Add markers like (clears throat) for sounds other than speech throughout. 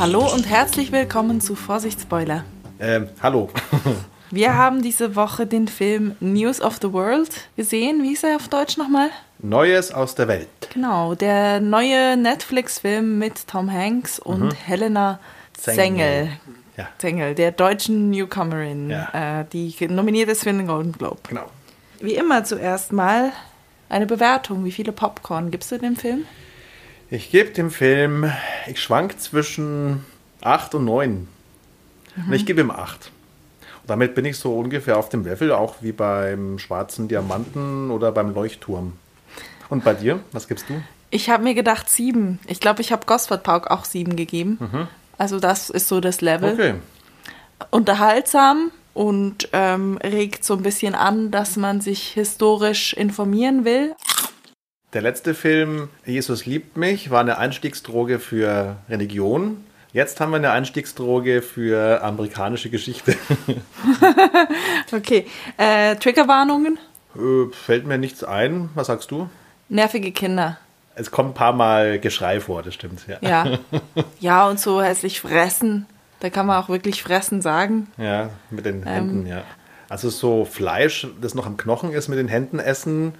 Hallo und herzlich willkommen zu Vorsichtsspoiler. Ähm, hallo. (laughs) Wir haben diese Woche den Film News of the World gesehen. Wie ist er auf Deutsch nochmal? Neues aus der Welt. Genau, der neue Netflix-Film mit Tom Hanks und Helena Zengel. Zengel. Ja. Zengel, der deutschen Newcomerin, Ja. äh, die nominiert ist für den Golden Globe. Genau. Wie immer zuerst mal eine Bewertung. Wie viele Popcorn gibst du dem Film? Ich gebe dem Film, ich schwank zwischen 8 und 9. Und ich gebe ihm 8. Und damit bin ich so ungefähr auf dem Level, auch wie beim Schwarzen Diamanten oder beim Leuchtturm. Und bei dir, was gibst du? Ich habe mir gedacht sieben. Ich glaube, ich habe Gosford Park auch sieben gegeben. Also das ist so das Level. Okay. Unterhaltsam und ähm, regt so ein bisschen an, dass man sich historisch informieren will. Der letzte Film, Jesus liebt mich, war eine Einstiegsdroge für Religion. Jetzt haben wir eine Einstiegsdroge für amerikanische Geschichte. (laughs) Okay, äh, Triggerwarnungen, Äh, Fällt mir nichts ein. Was sagst du? nervige Kinder. Es kommt ein paar Mal Geschrei vor, das stimmt. Ja. Ja. (laughs) ja, und so hässlich fressen. Da kann man auch wirklich fressen sagen. Ja, mit den Händen, ja. Also so Fleisch, das noch am Knochen ist, mit den Händen essen,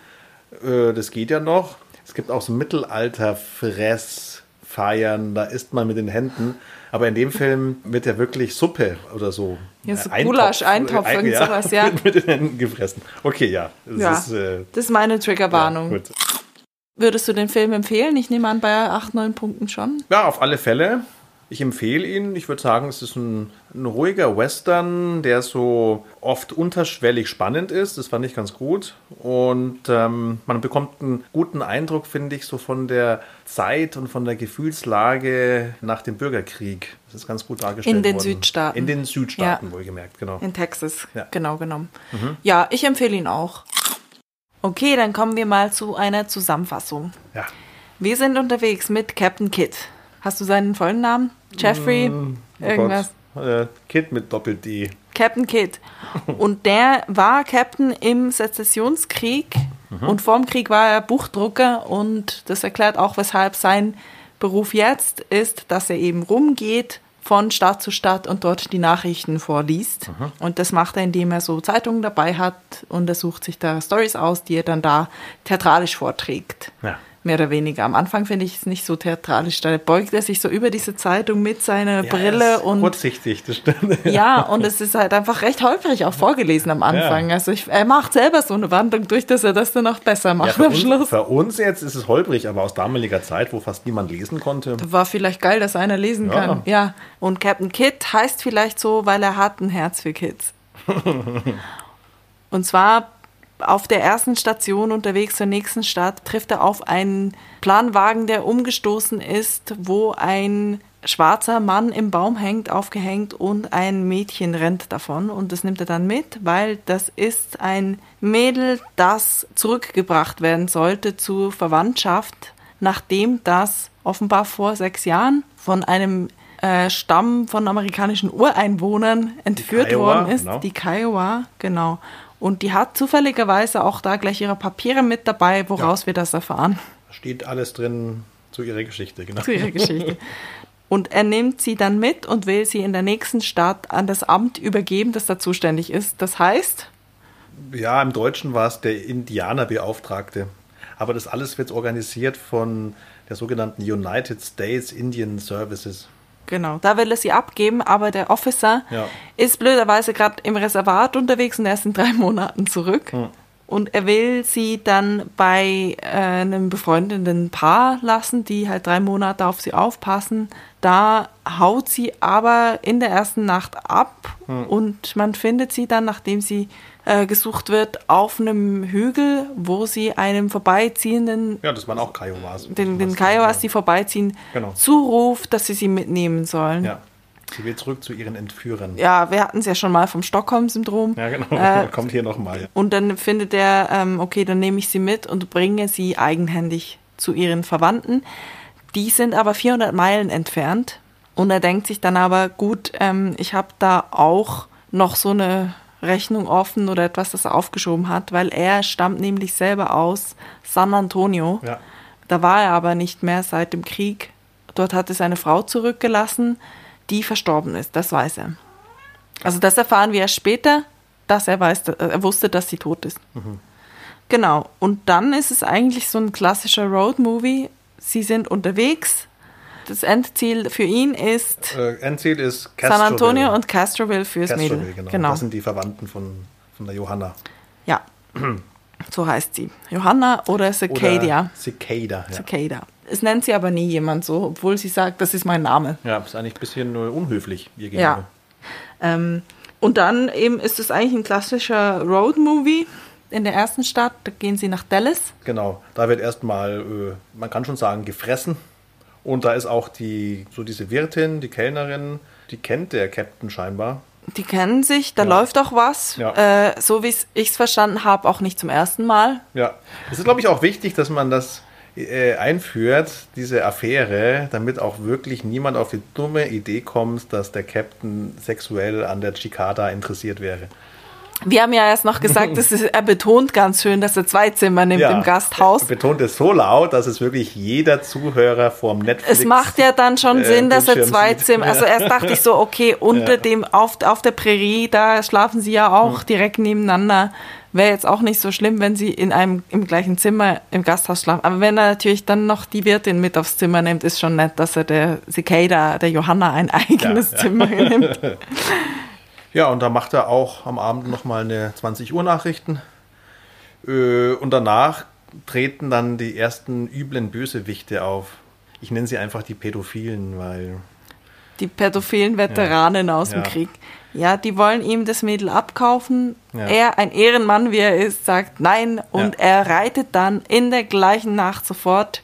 äh, das geht ja noch. Es gibt auch so Mittelalter-Fressfeiern, da isst man mit den Händen. Aber in dem Film wird ja wirklich Suppe oder so. Ja, so äh, Gulasch, Eintopf, Ein- irgend sowas, ja. Wird (laughs) mit den Händen gefressen. Okay, ja. Das Ja, ist, äh, das ist meine ja, Triggerwarnung. gut. Würdest du den Film empfehlen? Ich nehme an, bei 8, 9 Punkten schon. Ja, auf alle Fälle. Ich empfehle ihn. Ich würde sagen, es ist ein, ein ruhiger Western, der so oft unterschwellig spannend ist. Das fand ich ganz gut. Und ähm, man bekommt einen guten Eindruck, finde ich, so von der Zeit und von der Gefühlslage nach dem Bürgerkrieg. Das ist ganz gut dargestellt In den worden. Südstaaten. In den Südstaaten, Ja. wohlgemerkt, genau. In Texas, Ja. genau genommen. Ja, ich empfehle ihn auch. Okay, dann kommen wir mal zu einer Zusammenfassung. Ja. Wir sind unterwegs mit Captain Kidd. Hast du seinen vollen Namen? Jeffrey? Oh Irgendwas? Gott. Äh, Kid mit Doppel-D. Captain Kidd. Und der war Captain im Sezessionskrieg. Und vorm Krieg war er Buchdrucker. Und das erklärt auch, weshalb sein Beruf jetzt ist, dass er eben rumgeht von Stadt zu Stadt und dort die Nachrichten vorliest. Und das macht er, indem er so Zeitungen dabei hat und er sucht sich da Stories aus, die er dann da theatralisch vorträgt. Ja. Mehr oder weniger. Am Anfang finde ich es nicht so theatralisch. Da beugt er sich so über diese Zeitung mit seiner Ja, Brille ist und Kurzsichtig, das stimmt. (laughs) ja, und es ist halt einfach recht holprig auch vorgelesen am Anfang. Ja. Also ich, er macht selber so eine Wandlung durch, dass er das dann auch besser Ja, macht für, am uns, Schluss. für uns jetzt ist es holprig, aber aus damaliger Zeit, wo fast niemand lesen konnte. War vielleicht geil, dass einer lesen Ja. kann. Ja. Und Captain Kidd heißt vielleicht so, weil er hat ein Herz für Kids. (laughs) und zwar auf der ersten Station unterwegs zur nächsten Stadt trifft er auf einen Planwagen, der umgestoßen ist, wo ein schwarzer Mann im Baum hängt, aufgehängt und ein Mädchen rennt davon und das nimmt er dann mit, weil das ist ein Mädel, das zurückgebracht werden sollte zur Verwandtschaft, nachdem das offenbar vor sechs Jahren von einem äh, Stamm von amerikanischen Ureinwohnern entführt worden ist, genau. die Kiowa, genau. Und die hat zufälligerweise auch da gleich ihre Papiere mit dabei, woraus wir das erfahren steht alles drin zu ihrer Geschichte, genau. zu ihrer Geschichte. Und er nimmt sie dann mit und will sie in der nächsten Stadt an das Amt übergeben, das da zuständig ist. Das heißt, Ja, im Deutschen war es der Indianerbeauftragte. Aber das alles wird organisiert von der sogenannten United States Indian Services. Genau, da will er sie abgeben, aber der Officer Ja. ist blöderweise gerade im Reservat unterwegs und er ist in drei Monaten zurück. Und er will sie dann bei äh, einem befreundeten Paar lassen, die halt drei Monate auf sie aufpassen. Da haut sie aber in der ersten Nacht ab und man findet sie dann, nachdem sie äh, gesucht wird, auf einem Hügel, wo sie einem vorbeiziehenden, Ja, das waren auch Kiowas. den, den Kiowas, die vorbeiziehen, Genau. zuruft, dass sie sie mitnehmen sollen. Ja, sie will zurück zu ihren Entführern. Ja, wir hatten es ja schon mal vom Stockholm-Syndrom. Ja, genau. Äh, (laughs) Kommt hier nochmal. Und dann findet er, ähm, okay, dann nehme ich sie mit und bringe sie eigenhändig zu ihren Verwandten. Die sind aber 400 Meilen entfernt. Und er denkt sich dann aber, gut, ähm, ich habe da auch noch so eine Rechnung offen oder etwas, das er aufgeschoben hat, weil er stammt nämlich selber aus San Antonio. Ja. Da war er aber nicht mehr seit dem Krieg dort hat er seine Frau zurückgelassen, die verstorben ist. Das weiß er. Also das erfahren wir erst später, dass er weiß, er wusste, dass sie tot ist. Mhm. Genau. Und dann ist es eigentlich so ein klassischer Road-Movie. Sie sind unterwegs. Das Endziel für ihn ist Äh, Endziel ist San Antonio und Castroville fürs Castroville, Mädel. genau. genau. Das sind die Verwandten von, von der Johanna. Ja. (clears throat) so heißt sie. Johanna oder Cicadia. Oder Cicada. Ja. Cicada. Es nennt sie aber nie jemand so, obwohl sie sagt, das ist mein Name. ja, ist eigentlich ein bisschen unhöflich ihr gegenüber. Ja. Ähm, und dann eben ist es eigentlich ein klassischer Road-Movie. In der ersten Stadt, da gehen sie nach Dallas. Genau, da wird erstmal, äh, man kann schon sagen, gefressen. Und da ist auch die, so diese Wirtin, die Kellnerin, die kennt der Captain scheinbar. Die kennen sich, da Ja. läuft auch was. Ja. Äh, so wie ich es verstanden habe, auch nicht zum ersten Mal. Ja, es ist, glaube ich, auch wichtig, dass man das äh, einführt, diese Affäre, damit auch wirklich niemand auf die dumme Idee kommt, dass der Captain sexuell an der Cicada interessiert wäre. Wir haben ja erst noch gesagt, das ist, er betont ganz schön, dass er zwei Zimmer nimmt im Gasthaus. Er betont es so laut, dass es wirklich jeder Zuhörer vorm Netflix. Es macht ja dann schon äh, Sinn, dass er zwei. Zimmer. Also erst dachte ich so, okay, (laughs) unter Ja. dem, auf, auf der Prärie, da schlafen sie ja auch direkt nebeneinander. Wäre jetzt auch nicht so schlimm, wenn sie in einem im gleichen Zimmer im Gasthaus schlafen. Aber wenn er natürlich dann noch die Wirtin mit aufs Zimmer nimmt, ist schon nett, dass er der Cicada, der Johanna, ein eigenes Ja, ja. Zimmer (laughs) nimmt. (laughs) Ja, und da macht er auch am Abend nochmal eine 20 Uhr Nachrichten. Äh, Und danach treten dann die ersten üblen Bösewichte auf. Ich nenne sie einfach die Pädophilen, weil Die pädophilen Veteranen aus dem Ja. Krieg. Ja, die wollen ihm das Mädel abkaufen. Ja. Er, ein Ehrenmann wie er ist, sagt nein und Ja. er reitet dann in der gleichen Nacht sofort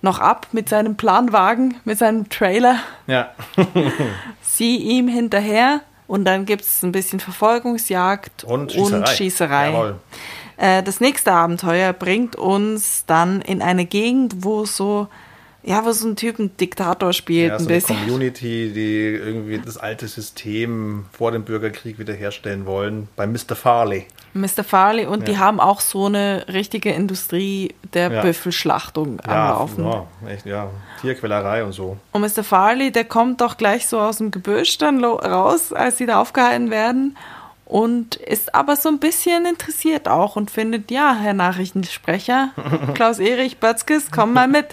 noch ab mit seinem Planwagen, mit seinem Trailer, ja, (laughs) sie ihm hinterher und dann gibt es ein bisschen Verfolgungsjagd und Schießerei. Schießerei. Jawohl. Äh, das nächste Abenteuer bringt uns dann in eine Gegend, wo so, ja, wo so ein Typ ein Diktator spielt, Ja, ein so eine bisschen. Community, die irgendwie das alte System vor dem Bürgerkrieg wiederherstellen wollen, bei Mr. Farley. Mr. Farley und die Ja. haben auch so eine richtige Industrie der Ja. Büffelschlachtung am Ja, Laufen. ja, echt, ja, Tierquälerei und so. Und Mr. Farley, der kommt doch gleich so aus dem Gebüsch dann raus, als sie da aufgehalten werden und ist aber so ein bisschen interessiert auch und findet, ja, Herr Nachrichtensprecher, (laughs) Klaus-Erich Bötzkes, komm mal mit,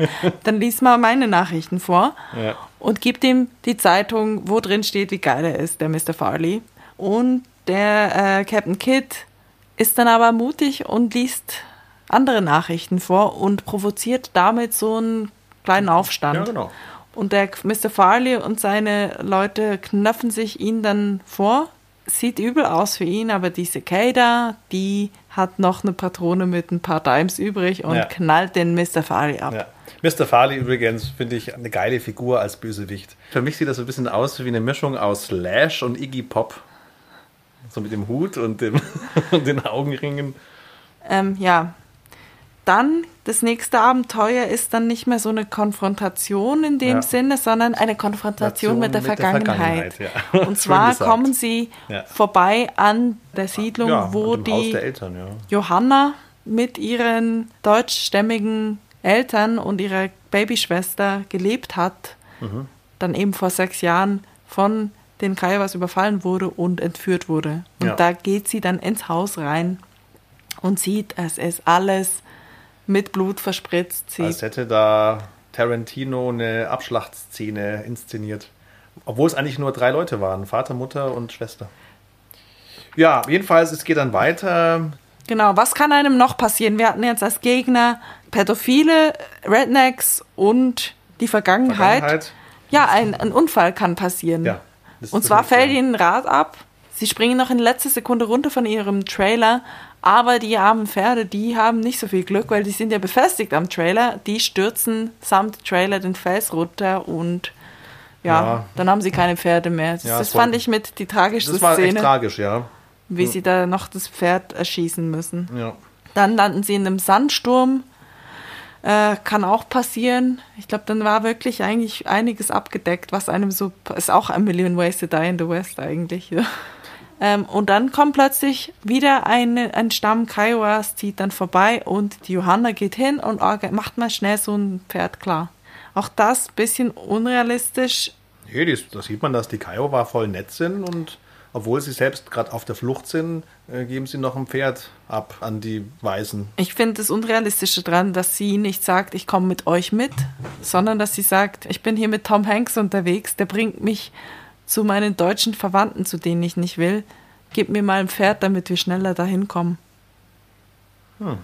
dann lies mal meine Nachrichten vor Ja. und gibt ihm die Zeitung, wo drin steht, wie geil er ist, der Mr. Farley. Und der äh, Captain Kidd ist dann aber mutig und liest andere Nachrichten vor und provoziert damit so einen kleinen Aufstand. Ja, genau. Und der Mr. Farley und seine Leute knöpfen sich ihn dann vor. Sieht übel aus für ihn, aber die Cicada, die hat noch eine Patrone mit ein paar Dimes übrig und Ja. knallt den Mr. Farley ab. Ja. Mr. Farley übrigens finde ich eine geile Figur als Bösewicht. Für mich sieht das so ein bisschen aus wie eine Mischung aus Slash und Iggy Pop. So mit dem Hut und, dem, (laughs) und den Augenringen. Ähm, ja. Dann, das nächste Abenteuer ist dann nicht mehr so eine Konfrontation in dem Ja. Sinne, sondern eine Konfrontation mit der Mit der Vergangenheit. Vergangenheit, ja. Und zwar kommen sie Ja. vorbei an der Siedlung, wo die Eltern. Johanna mit ihren deutschstämmigen Eltern und ihrer Babyschwester gelebt hat, Mhm. dann eben vor sechs Jahren von den Kiowas überfallen wurde und entführt wurde. Und da geht sie dann ins Haus rein und sieht, es ist alles mit Blut verspritzt. Sie Als hätte da Tarantino eine Abschlachtszene inszeniert. Obwohl es eigentlich nur drei Leute waren: Vater, Mutter und Schwester. Ja, jedenfalls, es geht dann weiter. Genau, was kann einem noch passieren? Wir hatten jetzt als Gegner Pädophile, Rednecks und die Vergangenheit. Vergangenheit. Ja, ein, ein Unfall kann passieren. Ja, und zwar fällt ihnen ein Rad ab. Sie springen noch in letzter Sekunde runter von ihrem Trailer, aber die armen Pferde, die haben nicht so viel Glück, weil die sind ja befestigt am Trailer. Die stürzen samt Trailer den Fels runter und ja, Ja. dann haben sie keine Pferde mehr. Das, Ja, das fand ich mit die tragischste Das war echt Szene, tragisch, ja. wie sie da noch das Pferd erschießen müssen. ja. Dann landen sie in einem Sandsturm. Äh, kann auch passieren. Ich glaube, dann war wirklich eigentlich einiges abgedeckt, was einem so. Ist auch ein Million Ways to Die in the West eigentlich. Ja. Ähm, und dann kommt plötzlich wieder eine, ein Stamm Kiowas, zieht dann vorbei und die Johanna geht hin und macht mal schnell so ein Pferd klar. Auch das ein bisschen unrealistisch. Nee, das, da sieht man, dass die Kiowa voll nett sind und obwohl sie selbst gerade auf der Flucht sind, äh, geben sie noch ein Pferd ab an die Weißen. Ich finde das Unrealistische daran, dass sie nicht sagt, ich komme mit euch mit, sondern dass sie sagt, ich bin hier mit Tom Hanks unterwegs, der bringt mich zu meinen deutschen Verwandten, zu denen ich nicht will. Gib mir mal ein Pferd, damit wir schneller dahin kommen. Hm.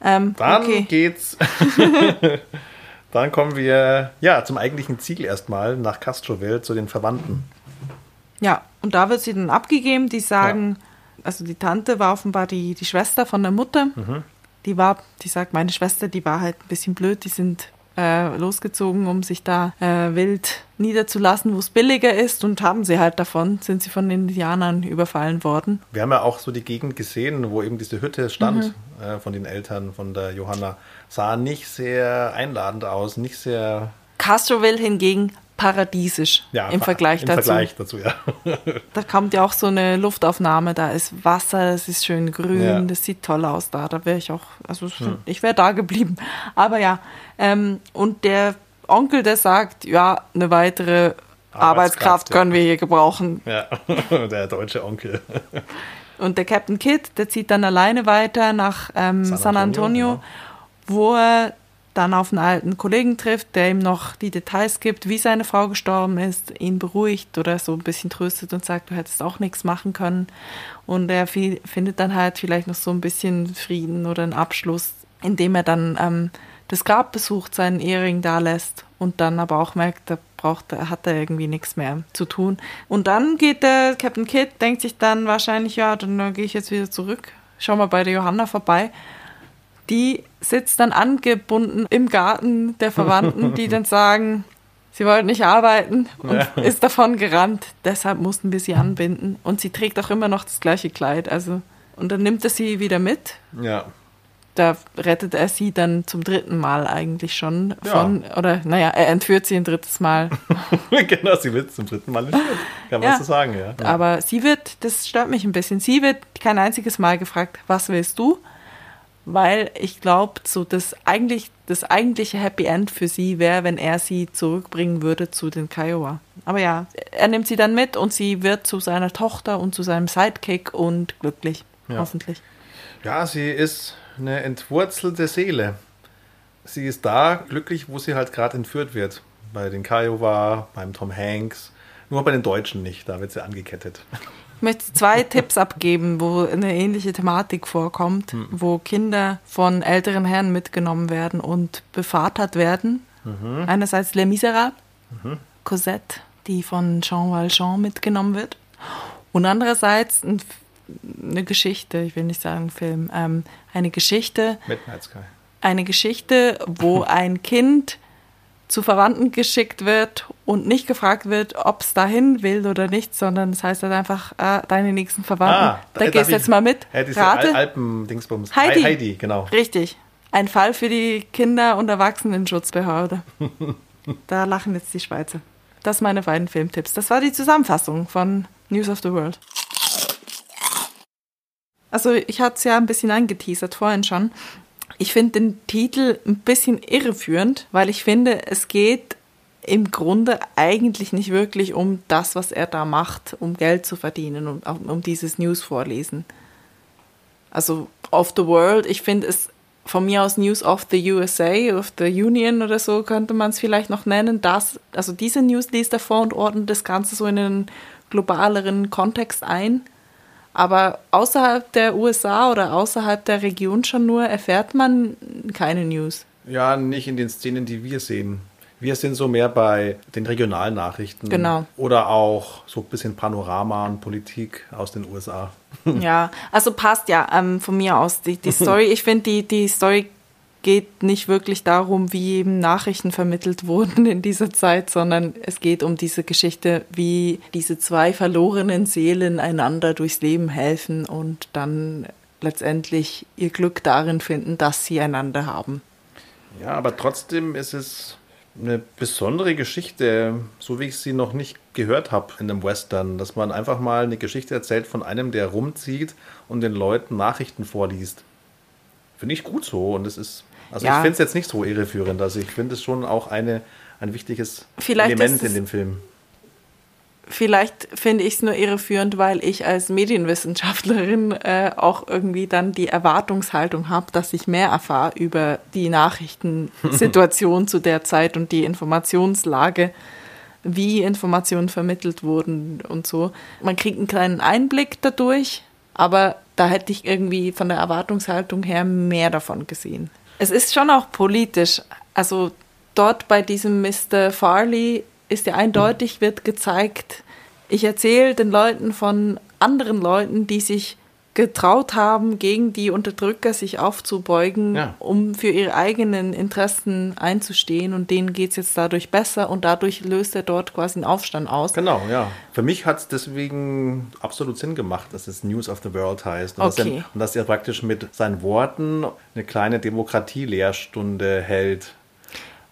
Ähm, Dann okay. geht's. (laughs) Dann kommen wir ja zum eigentlichen Ziel erstmal nach Castroville zu den Verwandten. Ja, und da wird sie dann abgegeben. Die sagen, ja. also die Tante war offenbar die, die Schwester von der Mutter. Mhm. Die war, die sagt, meine Schwester, die war halt ein bisschen blöd. Die sind äh, losgezogen, um sich da äh, wild niederzulassen, wo es billiger ist und haben sie halt davon, sind sie von den Indianern überfallen worden. Wir haben ja auch so die Gegend gesehen, wo eben diese Hütte stand mhm. äh, von den Eltern von der Johanna. Sah nicht sehr einladend aus, nicht sehr... Castroville hingegen paradiesisch ja, im Vergleich im dazu. Vergleich dazu, ja. (laughs) da kommt ja auch so eine Luftaufnahme, da ist Wasser, es ist schön grün, ja. das sieht toll aus da. Da wäre ich auch, also hm. ich wäre da geblieben. Aber ja, ähm, und der Onkel, der sagt, ja, eine weitere Arbeitskraft, Arbeitskraft können wir hier gebrauchen. Ja, (laughs) der deutsche Onkel. (laughs) und der Captain Kidd, der zieht dann alleine weiter nach ähm, San Antonio, San Antonio genau. wo er dann auf einen alten Kollegen trifft, der ihm noch die Details gibt, wie seine Frau gestorben ist, ihn beruhigt oder so ein bisschen tröstet und sagt, du hättest auch nichts machen können. Und er findet dann halt vielleicht noch so ein bisschen Frieden oder einen Abschluss, indem er dann ähm, das Grab besucht, seinen Ehering da lässt und dann aber auch merkt, da braucht, hat er irgendwie nichts mehr zu tun. Und dann geht der Captain Kidd, denkt sich dann wahrscheinlich, ja, dann gehe ich jetzt wieder zurück, schau mal bei der Johanna vorbei die sitzt dann angebunden im Garten der Verwandten, die dann (laughs) sagen, sie wollte nicht arbeiten und ja. ist davon gerannt. Deshalb mussten wir sie anbinden. Und sie trägt auch immer noch das gleiche Kleid. Also, und dann nimmt er sie wieder mit. Ja. Da rettet er sie dann zum dritten Mal eigentlich schon von, ja. oder naja, er entführt sie ein drittes Mal. (laughs) genau, sie wird zum dritten Mal entführt. Kann man ja. so sagen, ja. Aber sie wird, das stört mich ein bisschen, sie wird kein einziges Mal gefragt, was willst du? Weil ich glaube, so das eigentlich das eigentliche Happy End für sie wäre, wenn er sie zurückbringen würde zu den Kiowa. Aber ja, er nimmt sie dann mit und sie wird zu seiner Tochter und zu seinem Sidekick und glücklich, ja. hoffentlich. Ja, sie ist eine entwurzelte Seele. Sie ist da glücklich, wo sie halt gerade entführt wird. Bei den Kiowa, beim Tom Hanks. Nur bei den Deutschen nicht, da wird sie angekettet. Ich möchte zwei (laughs) Tipps abgeben, wo eine ähnliche Thematik vorkommt, mhm. wo Kinder von älteren Herren mitgenommen werden und bevatert werden. Mhm. Einerseits Les Miserables, mhm. Cosette, die von Jean Valjean mitgenommen wird. Und andererseits ein, eine Geschichte, ich will nicht sagen Film, ähm, eine Geschichte. Midnight Sky. Eine Geschichte, wo (laughs) ein Kind zu Verwandten geschickt wird und nicht gefragt wird, ob es dahin will oder nicht, sondern es das heißt halt einfach, ah, deine nächsten Verwandten, ah, da gehst du jetzt mal mit. Ja, Rate. Alpen-Dingsbums. Heidi. Heidi, genau. Richtig. Ein Fall für die Kinder- und Erwachsenenschutzbehörde. (laughs) da lachen jetzt die Schweizer. Das sind meine beiden Filmtipps. Das war die Zusammenfassung von News of the World. Also ich hatte es ja ein bisschen angeteasert vorhin schon. Ich finde den Titel ein bisschen irreführend, weil ich finde, es geht im Grunde eigentlich nicht wirklich um das, was er da macht, um Geld zu verdienen, um, um dieses News vorlesen. Also of the World, ich finde es von mir aus News of the USA, of the Union oder so könnte man es vielleicht noch nennen. Das, also diese News liest er vor und ordnet das Ganze so in einen globaleren Kontext ein. Aber außerhalb der USA oder außerhalb der Region schon nur erfährt man keine News. Ja, nicht in den Szenen, die wir sehen. Wir sind so mehr bei den regionalen Nachrichten. Genau. Oder auch so ein bisschen Panorama und Politik aus den USA. Ja, also passt ja ähm, von mir aus die, die (laughs) Story. Ich finde, die, die Story geht nicht wirklich darum, wie eben Nachrichten vermittelt (laughs) wurden in dieser Zeit, sondern es geht um diese Geschichte, wie diese zwei verlorenen Seelen einander durchs Leben helfen und dann letztendlich ihr Glück darin finden, dass sie einander haben. Ja, aber trotzdem ist es eine besondere Geschichte, so wie ich sie noch nicht gehört habe in einem Western, dass man einfach mal eine Geschichte erzählt von einem, der rumzieht und den Leuten Nachrichten vorliest. Finde ich gut so und es ist Also Ja. ich finde es jetzt nicht so irreführend. Also ich finde es schon auch eine, ein wichtiges Vielleicht Element in dem Film. Vielleicht finde ich es nur irreführend, weil ich als Medienwissenschaftlerin äh, auch irgendwie dann die Erwartungshaltung habe, dass ich mehr erfahre über die Nachrichtensituation (laughs) zu der Zeit und die Informationslage, wie Informationen vermittelt wurden und so. Man kriegt einen kleinen Einblick dadurch, aber da hätte ich irgendwie von der Erwartungshaltung her mehr davon gesehen. Es ist schon auch politisch. Also dort bei diesem Mr. Farley ist ja eindeutig, wird gezeigt, ich erzähle den Leuten von anderen Leuten, die sich getraut haben, gegen die Unterdrücker sich aufzubeugen, Ja. um für ihre eigenen Interessen einzustehen und denen geht es jetzt dadurch besser und dadurch löst er dort quasi einen Aufstand aus. Genau, ja. Für mich hat es deswegen absolut Sinn gemacht, dass es News of the World heißt. Und, dass, Okay. er, und dass er praktisch mit seinen Worten eine kleine Demokratie-Lehrstunde hält.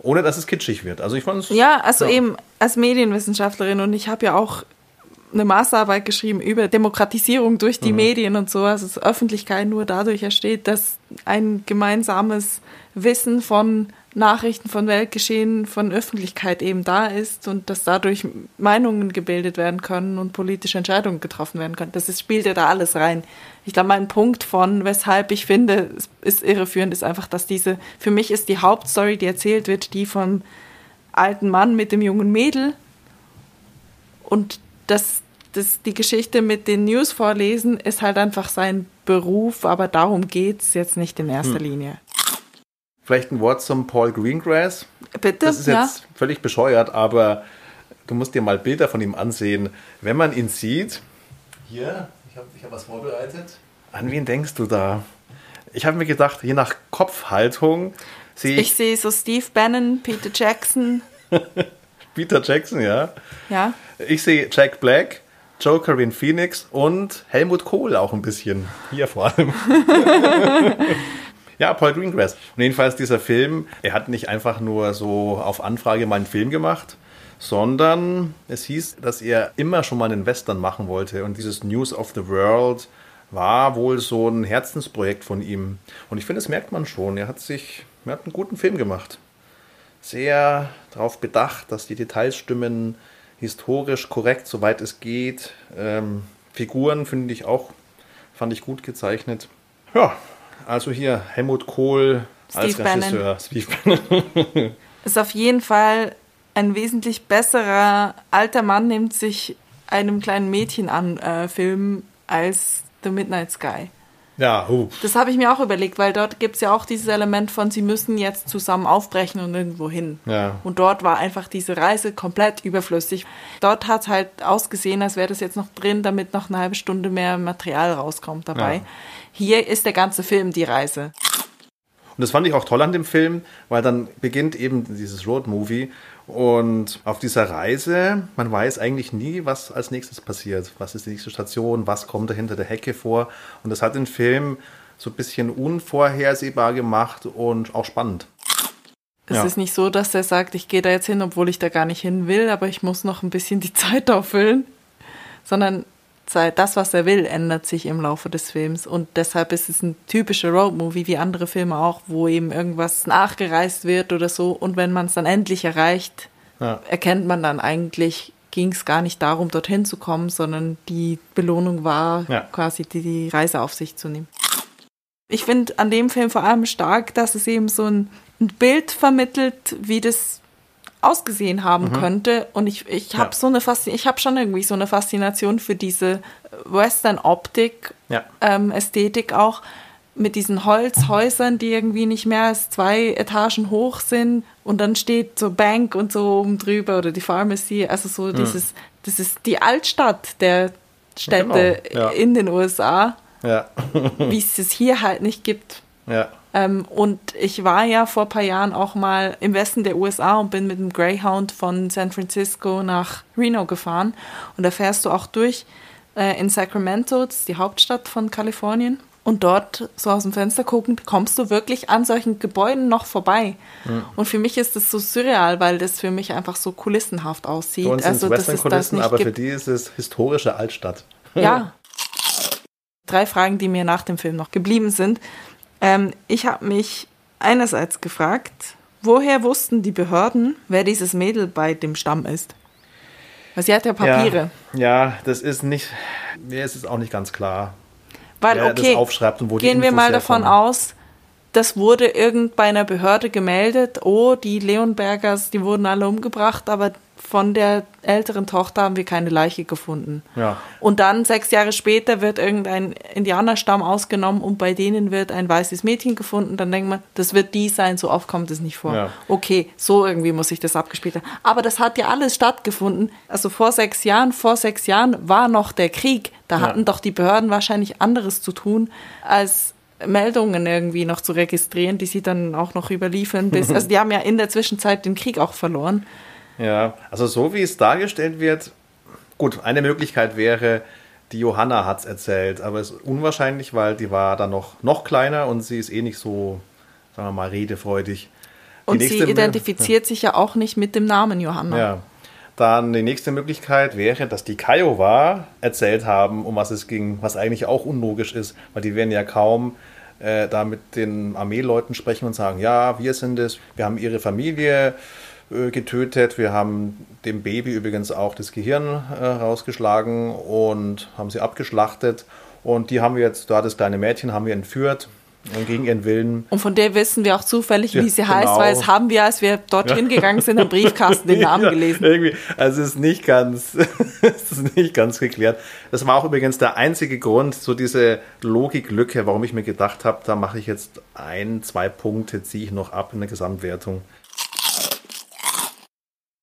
Ohne dass es kitschig wird. Also ich fand es. Ja, also eben als Medienwissenschaftlerin und ich habe ja auch eine Masterarbeit geschrieben über Demokratisierung durch die Medien und so, also dass Öffentlichkeit nur dadurch entsteht, dass ein gemeinsames Wissen von Nachrichten, von Weltgeschehen, von Öffentlichkeit eben da ist und dass dadurch Meinungen gebildet werden können und politische Entscheidungen getroffen werden können. Das ist, spielt ja da alles rein. Ich glaube, mein Punkt von, weshalb ich finde, es ist irreführend, ist einfach, dass diese, für mich ist die Hauptstory, die erzählt wird, die vom alten Mann mit dem jungen Mädel und das, das, die Geschichte mit den News vorlesen ist halt einfach sein Beruf, aber darum geht es jetzt nicht in erster Hm. Linie. Vielleicht ein Wort zum Paul Greengrass. Bitte? Das ist ja? jetzt völlig bescheuert, aber du musst dir mal Bilder von ihm ansehen. Wenn man ihn sieht. Hier, ich habe ich hab was vorbereitet. An wen denkst du da? Ich habe mir gedacht, je nach Kopfhaltung sehe ich, Ich sehe so Steve Bannon, Peter Jackson, (laughs) Peter Jackson, ja. ja. Ich sehe Jack Black, Jokerin Phoenix und Helmut Kohl auch ein bisschen. Hier vor allem. (laughs) ja, Paul Greengrass. Und jedenfalls dieser Film, er hat nicht einfach nur so auf Anfrage mal einen Film gemacht, sondern es hieß, dass er immer schon mal einen Western machen wollte. Und dieses News of the World war wohl so ein Herzensprojekt von ihm. Und ich finde, das merkt man schon. Er hat sich, er hat einen guten Film gemacht sehr darauf bedacht, dass die Details stimmen, historisch korrekt, soweit es geht. Ähm, Figuren finde ich auch, fand ich gut gezeichnet. Ja, also hier Helmut Kohl als Steve Bannon. Regisseur. Steve Bannon. Ist auf jeden Fall ein wesentlich besserer alter Mann nimmt sich einem kleinen Mädchen an äh, Film als The Midnight Sky. Ja, huh. Das habe ich mir auch überlegt, weil dort gibt es ja auch dieses Element von, sie müssen jetzt zusammen aufbrechen und irgendwo hin. Ja. Und dort war einfach diese Reise komplett überflüssig. Dort hat es halt ausgesehen, als wäre das jetzt noch drin, damit noch eine halbe Stunde mehr Material rauskommt dabei. Ja. Hier ist der ganze Film die Reise. Und das fand ich auch toll an dem Film, weil dann beginnt eben dieses Road-Movie und auf dieser Reise, man weiß eigentlich nie, was als nächstes passiert. Was ist die nächste Station, was kommt da hinter der Hecke vor. Und das hat den Film so ein bisschen unvorhersehbar gemacht und auch spannend. Es Ja. ist nicht so, dass er sagt, ich gehe da jetzt hin, obwohl ich da gar nicht hin will, aber ich muss noch ein bisschen die (laughs) Zeit auffüllen, sondern sei- das, was er will, ändert sich im Laufe des Films und deshalb ist es ein typischer Roadmovie, wie andere Filme auch, wo eben irgendwas nachgereist wird oder so und wenn man es dann endlich erreicht, Ja. erkennt man dann eigentlich, ging es gar nicht darum, dorthin zu kommen, sondern die Belohnung war Ja. quasi die, die Reise auf sich zu nehmen. Ich finde an dem Film vor allem stark, dass es eben so ein, ein Bild vermittelt, wie das ausgesehen haben könnte. Und ich, ich habe Ja. so eine Faszi ich habe schon irgendwie so eine Faszination für diese Western-Optik, Ja. ähm, Ästhetik auch mit diesen Holzhäusern, die irgendwie nicht mehr als zwei Etagen hoch sind und dann steht so Bank und so oben drüber oder die Pharmacy, also so dieses, das ist die Altstadt der Städte Genau, ja. in den USA, wie es es hier halt nicht gibt. ja. Ähm, und ich war ja vor ein paar Jahren auch mal im Westen der USA und bin mit dem Greyhound von San Francisco nach Reno gefahren. Und da fährst du auch durch äh, in Sacramento, das ist die Hauptstadt von Kalifornien. Und dort, so aus dem Fenster guckend, kommst du wirklich an solchen Gebäuden noch vorbei. Und für mich ist das so surreal, weil das für mich einfach so kulissenhaft aussieht. Für uns also, dass es das nicht aber für die ist es historische Altstadt. Ja. (laughs) Drei Fragen, die mir nach dem Film noch geblieben sind. Ähm, ich habe mich einerseits gefragt, woher wussten die Behörden, wer dieses Mädel bei dem Stamm ist? Weil sie hat ja Papiere. Ja, ja das ist nicht, mir ist es auch nicht ganz klar. Weil, wer okay, das aufschreibt und wo die gehen wir Infos mal davon herkommen. aus, das wurde irgend bei einer Behörde gemeldet, oh, die Leonbergers, die wurden alle umgebracht, aber von der älteren Tochter haben wir keine Leiche gefunden. Ja. Und dann sechs Jahre später wird irgendein Indianerstamm ausgenommen und bei denen wird ein weißes Mädchen gefunden. Dann denkt man, das wird die sein, so oft kommt es nicht vor. Ja. Okay, so irgendwie muss ich das abgespielt haben. Aber das hat ja alles stattgefunden. Also vor sechs Jahren, vor sechs Jahren war noch der Krieg. Da Ja. hatten doch die Behörden wahrscheinlich anderes zu tun, als Meldungen irgendwie noch zu registrieren, die sie dann auch noch überliefern. Bis, (laughs) also die haben ja in der Zwischenzeit den Krieg auch verloren. Ja, also so wie es dargestellt wird, gut, eine Möglichkeit wäre, die Johanna hat es erzählt, aber es ist unwahrscheinlich, weil die war dann noch, noch kleiner und sie ist eh nicht so, sagen wir mal, redefreudig. Die Und sie identifiziert sich ja auch nicht mit dem Namen Johanna. Ja. Dann die nächste Möglichkeit wäre, dass die Kiowa erzählt haben, um was es ging, was eigentlich auch unlogisch ist, weil die werden ja kaum äh, da mit den Armeeleuten sprechen und sagen, ja, wir sind es, wir haben ihre Familie getötet, wir haben dem Baby übrigens auch das Gehirn äh, rausgeschlagen und haben sie abgeschlachtet und die haben wir jetzt, da das kleine Mädchen haben wir entführt und gegen ihren Willen Und von der wissen wir auch zufällig, Ja, wie sie heißt, genau. weil es haben wir, als wir dorthin gegangen sind, im (laughs) Briefkasten den Namen Ja, gelesen. Irgendwie, also es ist nicht ganz, (laughs) es ist nicht ganz geklärt. Das war auch übrigens der einzige Grund, so diese Logiklücke, warum ich mir gedacht habe, da mache ich jetzt ein, zwei Punkte, ziehe ich noch ab in der Gesamtwertung.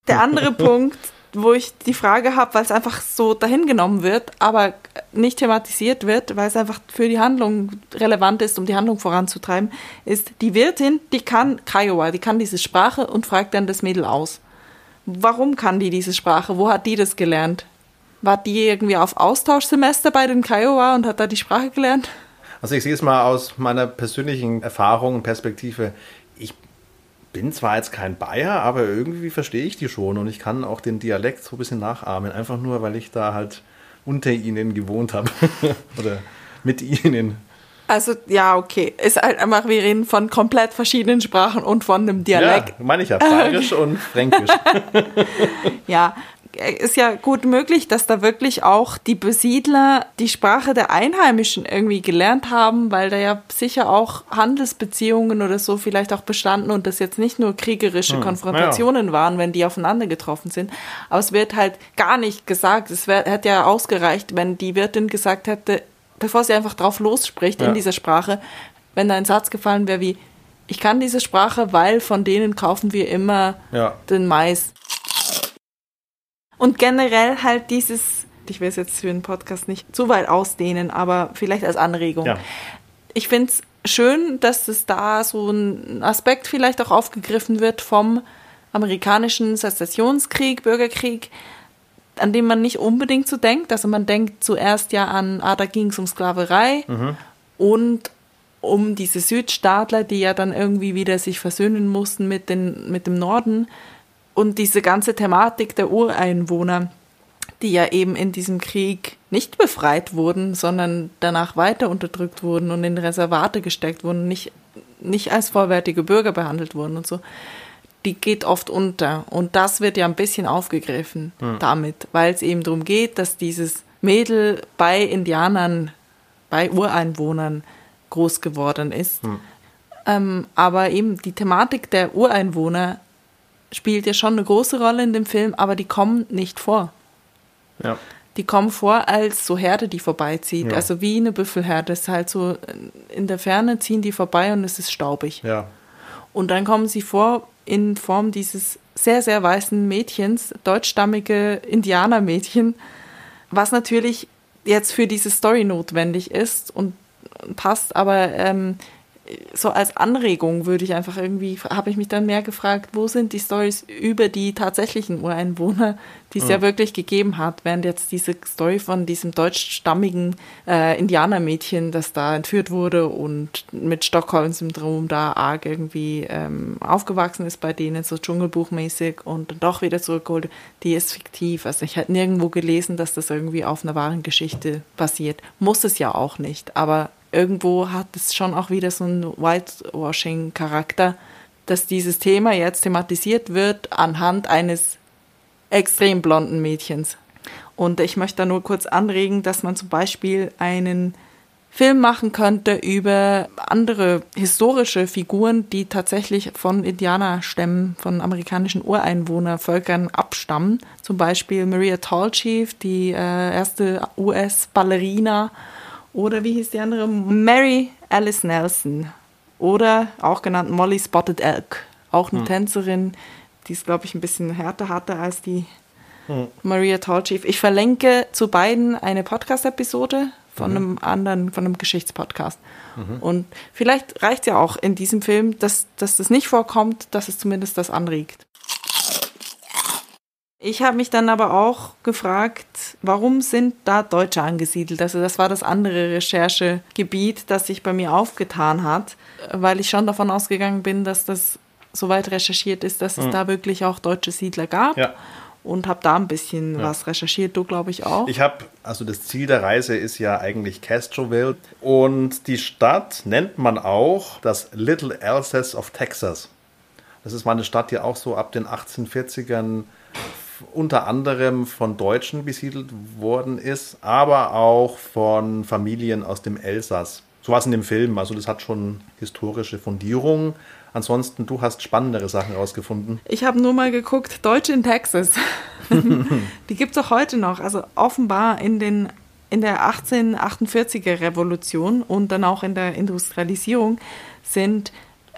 Der andere (laughs) Punkt, wo ich die Frage habe, weil es einfach so dahingenommen wird, aber nicht thematisiert wird, weil es einfach für die Handlung relevant ist, um die Handlung voranzutreiben, ist die Wirtin, die kann Kiowa, die kann diese Sprache und fragt dann das Mädel aus. Warum kann die diese Sprache? Wo hat die das gelernt? War die irgendwie auf Austauschsemester bei den Kiowa und hat da die Sprache gelernt? Also ich sehe es mal aus meiner persönlichen Erfahrung und Perspektive. Ich bin zwar jetzt kein Bayer, aber irgendwie verstehe ich die schon und ich kann auch den Dialekt so ein bisschen nachahmen, einfach nur, weil ich da halt unter ihnen gewohnt habe (laughs) oder mit ihnen. Also, ja, okay. Ist halt einfach, wir reden von komplett verschiedenen Sprachen und von einem Dialekt. Ja, meine ich ja, bayerisch und fränkisch. (laughs) Ja, ist ja gut möglich, dass da wirklich auch die Besiedler die Sprache der Einheimischen irgendwie gelernt haben, weil da ja sicher auch Handelsbeziehungen oder so vielleicht auch bestanden und das jetzt nicht nur kriegerische Konfrontationen waren, wenn die aufeinander getroffen sind. Aber es wird halt gar nicht gesagt. Es wär, hätte ja ausgereicht, wenn die Wirtin gesagt hätte, bevor sie einfach drauf losspricht Ja. in dieser Sprache, wenn da ein Satz gefallen wäre wie, ich kann diese Sprache, weil von denen kaufen wir immer Ja. den Mais. Und generell halt dieses, ich will es jetzt für den Podcast nicht zu weit ausdehnen, aber vielleicht als Anregung. Ja. Ich finde es schön, dass es da so ein Aspekt vielleicht auch aufgegriffen wird vom amerikanischen Sezessionskrieg, Bürgerkrieg, an dem man nicht unbedingt so denkt. Also man denkt zuerst ja an, ah, da ging es um Sklaverei und um diese Südstaatler, die ja dann irgendwie wieder sich versöhnen mussten mit, den, mit dem Norden und diese ganze Thematik der Ureinwohner, die ja eben in diesem Krieg nicht befreit wurden, sondern danach weiter unterdrückt wurden und in Reservate gesteckt wurden, nicht, nicht als vollwertige Bürger behandelt wurden und so, die geht oft unter. Und das wird ja ein bisschen aufgegriffen damit, weil es eben darum geht, dass dieses Mädel bei Indianern, bei Ureinwohnern groß geworden ist. Ähm, aber eben die Thematik der Ureinwohner spielt ja schon eine große Rolle in dem Film, aber die kommen nicht vor. Ja. Die kommen vor als so Herde, die vorbeizieht. Ja. Also wie eine Büffelherde. Es ist halt so, in der Ferne ziehen die vorbei und es ist staubig. Ja. Und dann kommen sie vor in Form dieses sehr, sehr weißen Mädchens, deutschstammige Indianermädchen, was natürlich jetzt für diese Story notwendig ist und passt, aber ähm, so als Anregung würde ich einfach irgendwie, habe ich mich dann mehr gefragt, wo sind die Stories über die tatsächlichen Ureinwohner, die es ja wirklich gegeben hat, während jetzt diese Story von diesem deutschstammigen äh, Indianermädchen, das da entführt wurde und mit Stockholm-Syndrom da arg irgendwie ähm, aufgewachsen ist bei denen, so Dschungelbuchmäßig und dann doch wieder zurückgeholt, die ist fiktiv. Also ich hätte nirgendwo gelesen, dass das irgendwie auf einer wahren Geschichte basiert. Muss es ja auch nicht, aber irgendwo hat es schon auch wieder so einen Whitewashing-Charakter, dass dieses Thema jetzt thematisiert wird anhand eines extrem blonden Mädchens. Und ich möchte da nur kurz anregen, dass man zum Beispiel einen Film machen könnte über andere historische Figuren, die tatsächlich von Indianerstämmen, von amerikanischen Ureinwohnervölkern abstammen. Zum Beispiel Maria Tallchief, die äh, erste US-Ballerina. Oder wie hieß die andere? Mary Alice Nelson. Oder auch genannt Molly Spotted Elk. Auch eine hm. Tänzerin, die ist, glaube ich, ein bisschen härter hatte als die hm. Maria Tallchief. Ich verlinke zu beiden eine Podcast-Episode von mhm. einem anderen, von einem Geschichtspodcast. Mhm. Und vielleicht reicht es ja auch in diesem Film, dass, dass das nicht vorkommt, dass es zumindest das anregt. Ich habe mich dann aber auch gefragt, warum sind da Deutsche angesiedelt? Also das war das andere Recherchegebiet, das sich bei mir aufgetan hat, weil ich schon davon ausgegangen bin, dass das soweit recherchiert ist, dass es mhm. da wirklich auch deutsche Siedler gab. Ja und habe da ein bisschen ja. was recherchiert, du glaube ich auch. Ich habe, also das Ziel der Reise ist ja eigentlich Castroville und die Stadt nennt man auch das Little Alsace of Texas. Das ist mal eine Stadt, die auch so ab den 1840ern unter anderem von Deutschen besiedelt worden ist, aber auch von Familien aus dem Elsass. So was in dem Film, also das hat schon historische Fundierung. Ansonsten, du hast spannendere Sachen rausgefunden. Ich habe nur mal geguckt, Deutsche in Texas. (laughs) die gibt es auch heute noch. Also offenbar in, den, in der 1848er Revolution und dann auch in der Industrialisierung sind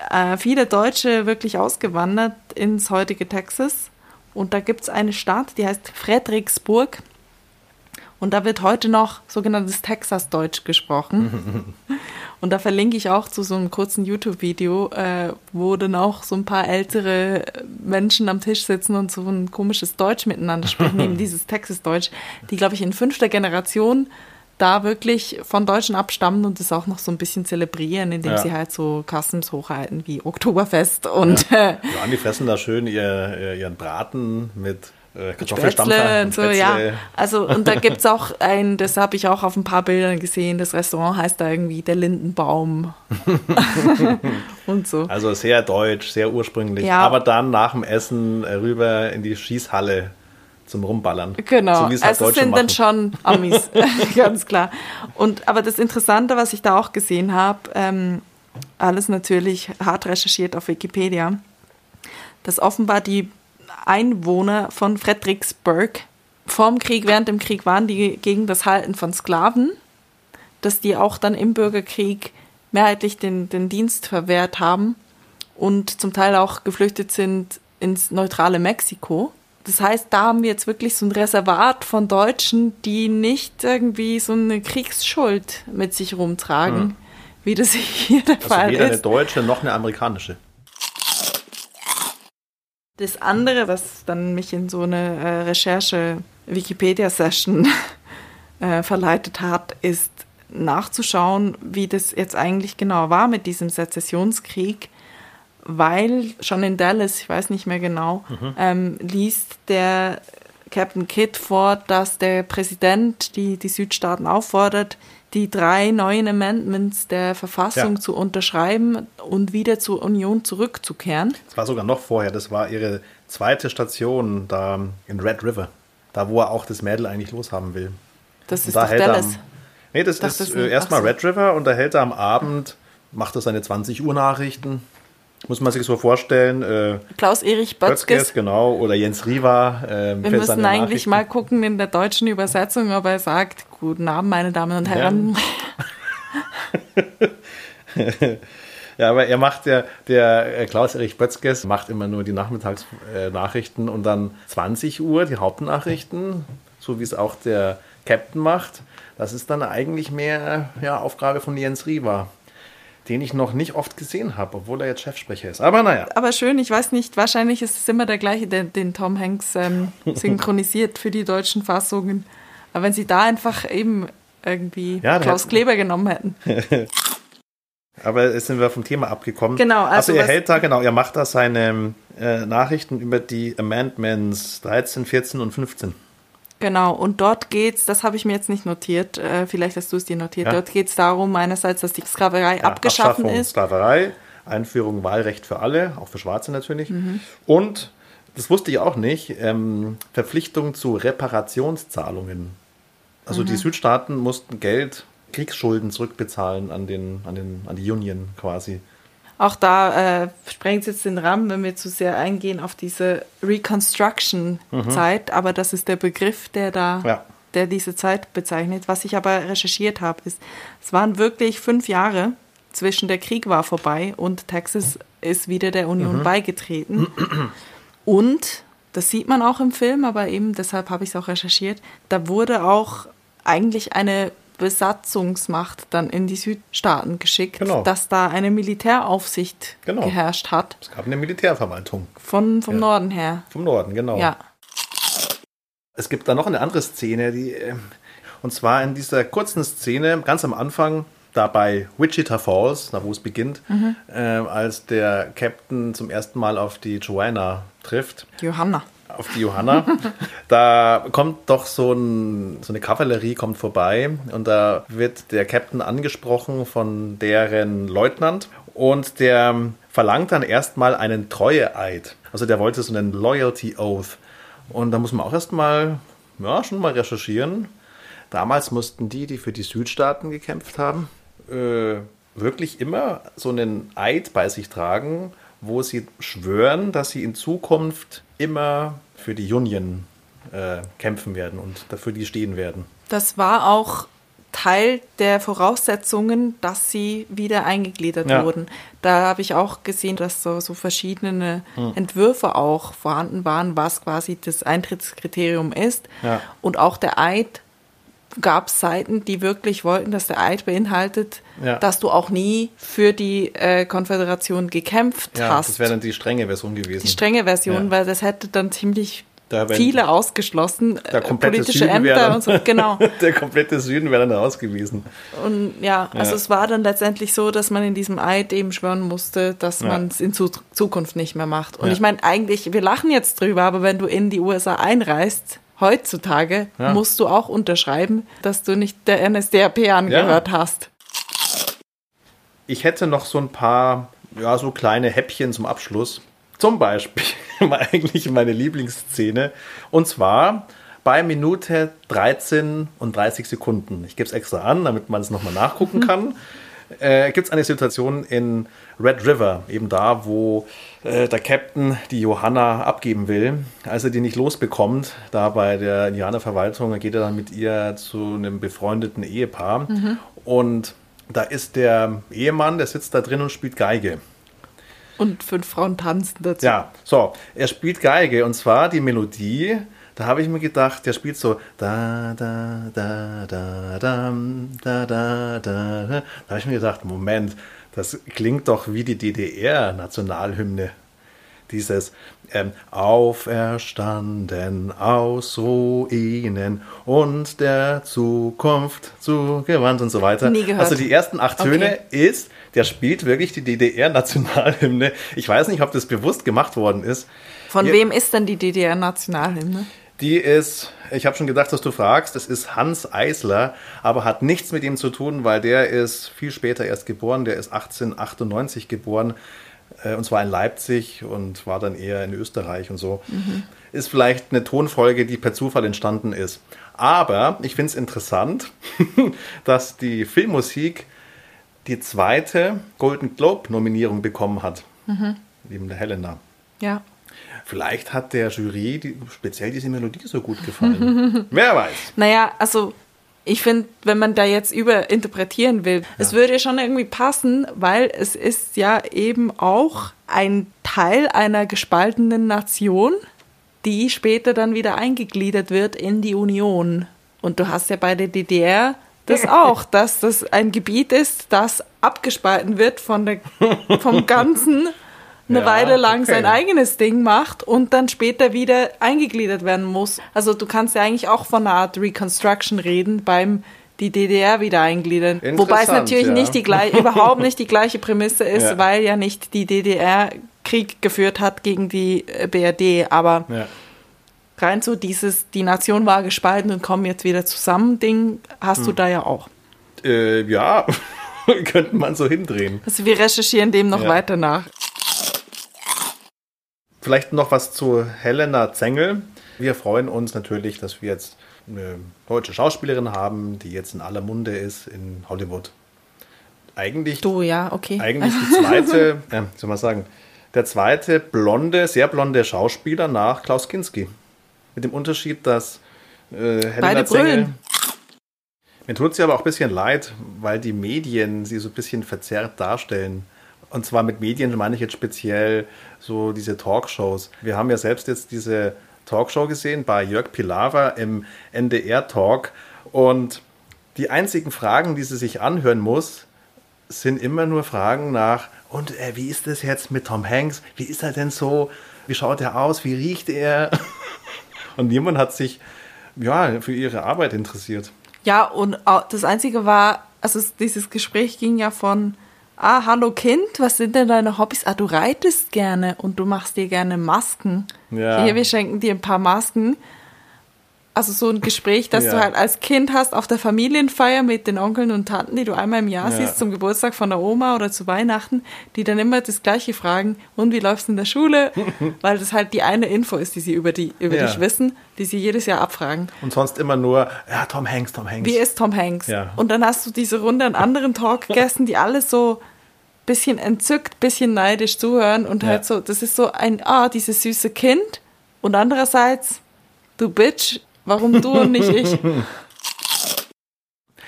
äh, viele Deutsche wirklich ausgewandert ins heutige Texas. Und da gibt es eine Stadt, die heißt Fredericksburg. Und da wird heute noch sogenanntes Texas-Deutsch gesprochen. (laughs) Und da verlinke ich auch zu so einem kurzen YouTube-Video, äh, wo dann auch so ein paar ältere Menschen am Tisch sitzen und so ein komisches Deutsch miteinander sprechen, eben (laughs) dieses Texas-Deutsch, die, glaube ich, in fünfter Generation da wirklich von Deutschen abstammen und das auch noch so ein bisschen zelebrieren, indem ja. sie halt so Customs hochhalten wie Oktoberfest und. Ja, ja die fressen da schön ihr, ihren Braten mit äh, Kartoffelstampfer. Und so, ja. Also, und da (laughs) gibt es auch ein, das habe ich auch auf ein paar Bildern gesehen, das Restaurant heißt da irgendwie der Lindenbaum. (laughs) und so. Also sehr deutsch, sehr ursprünglich. Ja. Aber dann nach dem Essen äh, rüber in die Schießhalle zum Rumballern. Genau. So, halt also Deutsche sind machen. dann schon Amis, (laughs) (laughs) ganz klar. Und aber das Interessante, was ich da auch gesehen habe, ähm, alles natürlich hart recherchiert auf Wikipedia, dass offenbar die Einwohner von Fredericksburg vorm Krieg, während dem Krieg waren die gegen das Halten von Sklaven, dass die auch dann im Bürgerkrieg mehrheitlich den, den Dienst verwehrt haben und zum Teil auch geflüchtet sind ins neutrale Mexiko. Das heißt, da haben wir jetzt wirklich so ein Reservat von Deutschen, die nicht irgendwie so eine Kriegsschuld mit sich rumtragen, hm. wie das hier der also Fall ist. Weder eine deutsche noch eine amerikanische. Das andere, was dann mich in so eine äh, Recherche-Wikipedia-Session (laughs) äh, verleitet hat, ist nachzuschauen, wie das jetzt eigentlich genau war mit diesem Sezessionskrieg, weil schon in Dallas, ich weiß nicht mehr genau, mhm. ähm, liest der Captain Kidd vor, dass der Präsident die, die Südstaaten auffordert, die drei neuen Amendments der Verfassung ja. zu unterschreiben und wieder zur Union zurückzukehren. Das war sogar noch vorher, das war ihre zweite Station da in Red River, da wo er auch das Mädel eigentlich loshaben will. Das ist da doch Dallas. Am, nee, das, das ist äh, erstmal so. Red River und da hält er am Abend, macht er seine 20 Uhr Nachrichten muss man sich so vorstellen. Äh, Klaus-Erich Bötzkes. genau, oder Jens Riva. Äh, Wir müssen eigentlich mal gucken in der deutschen Übersetzung, ob er sagt, guten Abend, meine Damen und Herren. Ja, (laughs) ja aber er macht ja, der äh, Klaus-Erich Bötzkes macht immer nur die Nachmittagsnachrichten äh, und dann 20 Uhr die Hauptnachrichten, so wie es auch der Captain macht. Das ist dann eigentlich mehr ja, Aufgabe von Jens Riva den ich noch nicht oft gesehen habe, obwohl er jetzt Chefsprecher ist. Aber naja. Aber schön, ich weiß nicht, wahrscheinlich ist es immer der gleiche, der den Tom Hanks ähm, (laughs) synchronisiert für die deutschen Fassungen. Aber wenn sie da einfach eben irgendwie ja, Klaus Kleber genommen hätten. (laughs) Aber jetzt sind wir vom Thema abgekommen. Genau. Also, also er hält da, genau, er macht da seine äh, Nachrichten über die Amendments 13, 14 und 15. Genau, und dort geht's, das habe ich mir jetzt nicht notiert, äh, vielleicht hast du es dir notiert, Ja. dort geht's darum, einerseits, dass die Sklaverei Ja, abgeschaffen Abschaffung ist. Sklaverei, Einführung Wahlrecht für alle, auch für Schwarze natürlich. Mhm. Und, das wusste ich auch nicht, ähm, Verpflichtung zu Reparationszahlungen. Also Mhm. die Südstaaten mussten Geld, Kriegsschulden zurückbezahlen an, den, an, den, an die Union quasi. Auch da äh, sprengt es jetzt den Rahmen, wenn wir zu sehr eingehen auf diese Reconstruction-Zeit, aber das ist der Begriff, der da, Mhm. Ja. der diese Zeit bezeichnet. Was ich aber recherchiert habe, ist, es waren wirklich fünf Jahre zwischen der Krieg war vorbei und Texas ist wieder der Union Mhm. beigetreten. Und das sieht man auch im Film, aber eben deshalb habe ich es auch recherchiert. Da wurde auch eigentlich eine Besatzungsmacht dann in die Südstaaten geschickt, Genau. dass da eine Militäraufsicht Genau. geherrscht hat. Es gab eine Militärverwaltung Von, vom Ja. Norden her. vom Norden, genau. Ja. Es gibt da noch eine andere Szene, die, äh, und zwar in dieser kurzen Szene, ganz am Anfang, da bei Wichita Falls, da wo es beginnt, äh, als der Captain zum ersten Mal auf die Joanna trifft, Johanna. Auf die Johanna, da kommt doch so, ein, so eine Kavallerie kommt vorbei und da wird der Captain angesprochen von deren Leutnant und der verlangt dann erstmal einen Treueeid. Also der wollte so einen Loyalty Oath. Und da muss man auch erstmal, ja, schon mal recherchieren. Damals mussten die, die für die Südstaaten gekämpft haben, äh, wirklich immer so einen Eid bei sich tragen, wo sie schwören, dass sie in Zukunft immer für die Union äh, kämpfen werden und dafür die stehen werden. Das war auch Teil der Voraussetzungen, dass sie wieder eingegliedert Ja. wurden. Da habe ich auch gesehen, dass so, so verschiedene Hm. Entwürfe auch vorhanden waren, was quasi das Eintrittskriterium ist. Ja. Und auch der Eid gab es Seiten, die wirklich wollten, dass der Eid beinhaltet, Ja. dass du auch nie für die äh, Konföderation gekämpft Ja, hast. das wäre dann die strenge Version gewesen. die strenge Version, Ja. weil das hätte dann ziemlich Da viele ausgeschlossen, Der äh, komplette politische Süden wäre Ämter dann, und so. Genau. (laughs) der komplette Süden wäre dann ausgewiesen. Und ja, also Ja. es war dann letztendlich so, dass man in diesem Eid eben schwören musste, dass Ja. man es in Zu Zukunft nicht mehr macht. Und Ja. ich meine, eigentlich, wir lachen jetzt drüber, aber wenn du in die USA einreist, heutzutage, Ja. musst du auch unterschreiben, dass du nicht der NSDAP angehört hast. Ich hätte noch so ein paar, ja, so kleine Häppchen zum Abschluss. Zum Beispiel (laughs) eigentlich meine Lieblingsszene. Und zwar bei Minute 13 und 30 Sekunden. Ich gebe es extra an, damit man es nochmal nachgucken (laughs) kann. Äh, Gibt es eine Situation in Red River, eben da, wo äh, der Captain die Johanna abgeben will. Als er die nicht losbekommt, da bei der Indianerverwaltung, geht er dann mit ihr zu einem befreundeten Ehepaar. Und da ist der Ehemann, der sitzt da drin und spielt Geige. Und fünf Frauen tanzen dazu. Ja, so, er spielt Geige und zwar die Melodie, da habe ich mir gedacht, der spielt so da da da da da da da da. Da habe ich mir gedacht, Moment, das klingt doch wie die DDR-Nationalhymne. Dieses ähm, Auferstanden aus Ruinen und der Zukunft zugewandt und so weiter. Nie gehört. Also die ersten acht Töne Okay. ist, der spielt wirklich die DDR-Nationalhymne. Ich weiß nicht, ob das bewusst gemacht worden ist. Von Ja. wem ist denn die DDR-Nationalhymne? Die ist, ich habe schon gedacht, dass du fragst, das ist Hans Eisler, aber hat nichts mit ihm zu tun, weil der ist viel später erst geboren, der ist 1898 geboren äh, und zwar in Leipzig und war dann eher in Österreich und so. Ist vielleicht eine Tonfolge, die per Zufall entstanden ist. Aber ich finde es interessant, (laughs) dass die Filmmusik die zweite Golden Globe-Nominierung bekommen hat. Neben der Helena. Ja. Vielleicht hat der Jury die, speziell diese Melodie so gut gefallen. (laughs) Wer weiß. Naja, also ich finde, wenn man da jetzt überinterpretieren will, es würde schon irgendwie passen, weil es ist ja eben auch ein Teil einer gespaltenen Nation, die später dann wieder eingegliedert wird in die Union. Und du hast ja bei der DDR das (laughs) auch, dass das ein Gebiet ist, das abgespalten wird von der, vom Ganzen (laughs) eine Ja, Weile lang okay. sein eigenes Ding macht und dann später wieder eingegliedert werden muss. Also du kannst ja eigentlich auch von einer Art Reconstruction reden beim die DDR wieder eingliedern. Wobei es natürlich ja. nicht die gleiche, (laughs) überhaupt nicht die gleiche Prämisse ist, Ja. weil ja nicht die DDR Krieg geführt hat gegen die äh, BRD. Aber Ja. rein so dieses, die Nation war gespalten und kommen jetzt wieder zusammen Ding, hast Hm. du da ja auch. Äh, ja, (laughs) könnte man so hindrehen. Also wir recherchieren dem noch weiter nach. Vielleicht noch was zu Helena Zengel. Wir freuen uns natürlich, dass wir jetzt eine deutsche Schauspielerin haben, die jetzt in aller Munde ist in Hollywood. Eigentlich, Du, ja, okay. eigentlich die (laughs) zweite, äh, soll man sagen, der zweite blonde, sehr blonde Schauspieler nach Klaus Kinski. Mit dem Unterschied, dass äh, Helena Beide Zengel. brüllen. Mir tut sie aber auch ein bisschen leid, weil die Medien sie so ein bisschen verzerrt darstellen. Und zwar mit Medien meine ich jetzt speziell so diese Talkshows. Wir haben ja selbst jetzt diese Talkshow gesehen bei Jörg Pilawa im NDR-Talk. Und die einzigen Fragen, die sie sich anhören muss, sind immer nur Fragen nach, und äh, wie ist das jetzt mit Tom Hanks? Wie ist er denn so? Wie schaut er aus? Wie riecht er? (laughs) Und niemand hat sich ja, für ihre Arbeit interessiert. Ja, und au- das Einzige war, also es- dieses Gespräch ging ja von, ah, hallo Kind, was sind denn deine Hobbys? Ah, du reitest gerne und du machst dir gerne Masken. Ja. Hier, wir schenken dir ein paar Masken. Also so ein Gespräch, das Ja. du halt als Kind hast auf der Familienfeier mit den Onkeln und Tanten, die du einmal im Jahr Ja. siehst, zum Geburtstag von der Oma oder zu Weihnachten, die dann immer das Gleiche fragen, und wie läufst du in der Schule? (laughs) Weil das halt die eine Info ist, die sie über, die, über Ja. dich wissen, die sie jedes Jahr abfragen. Und sonst immer nur, ja, Tom Hanks, Tom Hanks. Wie ist Tom Hanks? Ja. Und dann hast du diese Runde an anderen Talkgästen, (laughs) die alle so bisschen entzückt, bisschen neidisch zuhören und Ja. halt so, das ist so ein, ah, dieses süße Kind und andererseits, du Bitch, warum du und nicht ich? (laughs)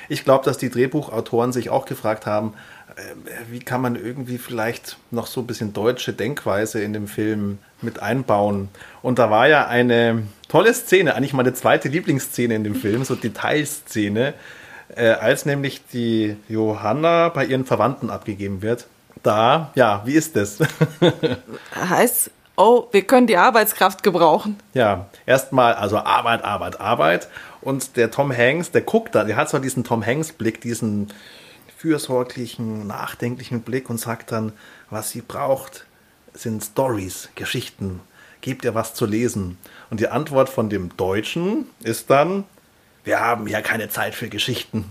Ich glaube, dass die Drehbuchautoren sich auch gefragt haben, äh, wie kann man irgendwie vielleicht noch so ein bisschen deutsche Denkweise in dem Film mit einbauen. Und da war ja eine tolle Szene, eigentlich meine zweite Lieblingsszene in dem Film, so Detailszene, äh, als nämlich die Johanna bei ihren Verwandten abgegeben wird. Da, ja, wie ist das? (laughs) Heißt, oh, wir können die Arbeitskraft gebrauchen. Ja, erstmal, also Arbeit, Arbeit, Arbeit. Und der Tom Hanks, der guckt da, der hat zwar diesen Tom Hanks-Blick, diesen fürsorglichen, nachdenklichen Blick und sagt dann, was sie braucht, sind Stories, Geschichten. Gebt ihr was zu lesen. Und die Antwort von dem Deutschen ist dann, wir haben ja keine Zeit für Geschichten.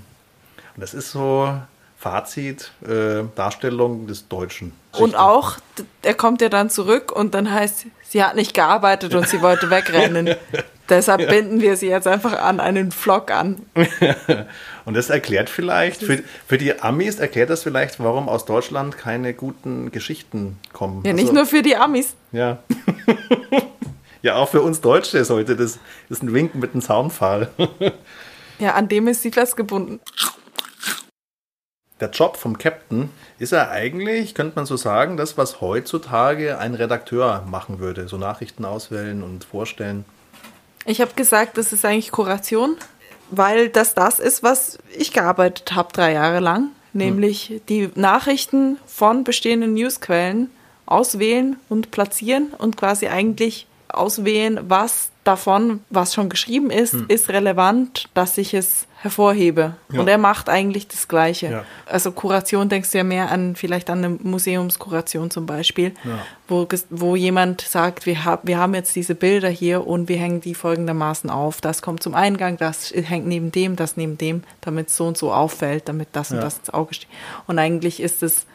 Und das ist so Fazit, äh, Darstellung des Deutschen. Und auch, er kommt ja dann zurück und dann heißt, sie hat nicht gearbeitet und sie wollte wegrennen. (laughs) Deshalb binden wir sie jetzt einfach an einen Vlog an. (laughs) Und das erklärt vielleicht, für, für die Amis erklärt das vielleicht, warum aus Deutschland keine guten Geschichten kommen. Ja, nicht Also, nur für die Amis. Ja. (laughs) ja, auch für uns Deutsche sollte das ist ein Winken mit einem Zaunpfahl. Ja, an dem ist sie festgebunden. Der Job vom Captain ist ja eigentlich, könnte man so sagen, das, was heutzutage ein Redakteur machen würde. So Nachrichten auswählen und vorstellen. Ich habe gesagt, das ist eigentlich Kuration, weil das das ist, was ich gearbeitet habe drei Jahre lang, nämlich die Nachrichten von bestehenden Newsquellen auswählen und platzieren und quasi eigentlich auswählen, was davon, was schon geschrieben ist, ist relevant, dass ich es hervorhebe. Ja. Und er macht eigentlich das Gleiche. Ja. Also Kuration denkst du ja mehr an vielleicht an eine Museumskuration zum Beispiel, Ja. wo, wo jemand sagt, wir, hab, wir haben jetzt diese Bilder hier und wir hängen die folgendermaßen auf. Das kommt zum Eingang, das hängt neben dem, das neben dem, damit es so und so auffällt, damit das und das ins Auge steht. Und eigentlich ist es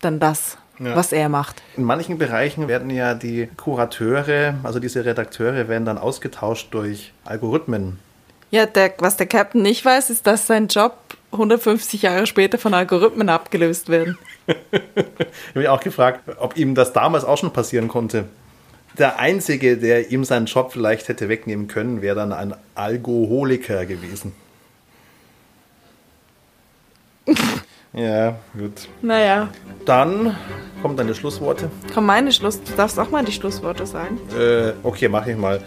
dann das, Ja. was er macht. In manchen Bereichen werden ja die Kurateure, also diese Redakteure, werden dann ausgetauscht durch Algorithmen. Ja, der, was der Captain nicht weiß, ist, dass sein Job 150 Jahre später von Algorithmen abgelöst werden. (laughs) Ich habe mich auch gefragt, ob ihm das damals auch schon passieren konnte. Der Einzige, der ihm seinen Job vielleicht hätte wegnehmen können, wäre dann ein Alkoholiker gewesen. (laughs) ja, gut. Naja, Dann kommen deine Schlussworte. komm, meine Schluss. Du darfst auch mal die Schlussworte sagen. Äh, okay, mache ich mal.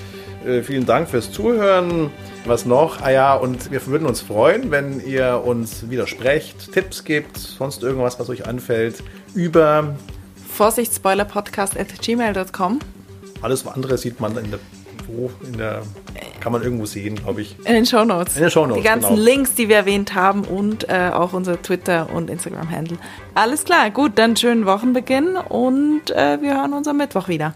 Äh, vielen Dank fürs Zuhören. Was noch? Ah ja, und wir würden uns freuen, wenn ihr uns widersprecht, Tipps gibt, sonst irgendwas, was euch anfällt, über Vorsicht, Spoilerpodcast at gmail.com. alles andere sieht man in der, wo, in der, kann man irgendwo sehen, glaube ich. In den Shownotes. In den Shownotes, Die ganzen genau. Links, die wir erwähnt haben und äh, auch unser Twitter- und Instagram-Handle. Alles klar, gut, dann schönen Wochenbeginn und äh, wir hören uns am Mittwoch wieder.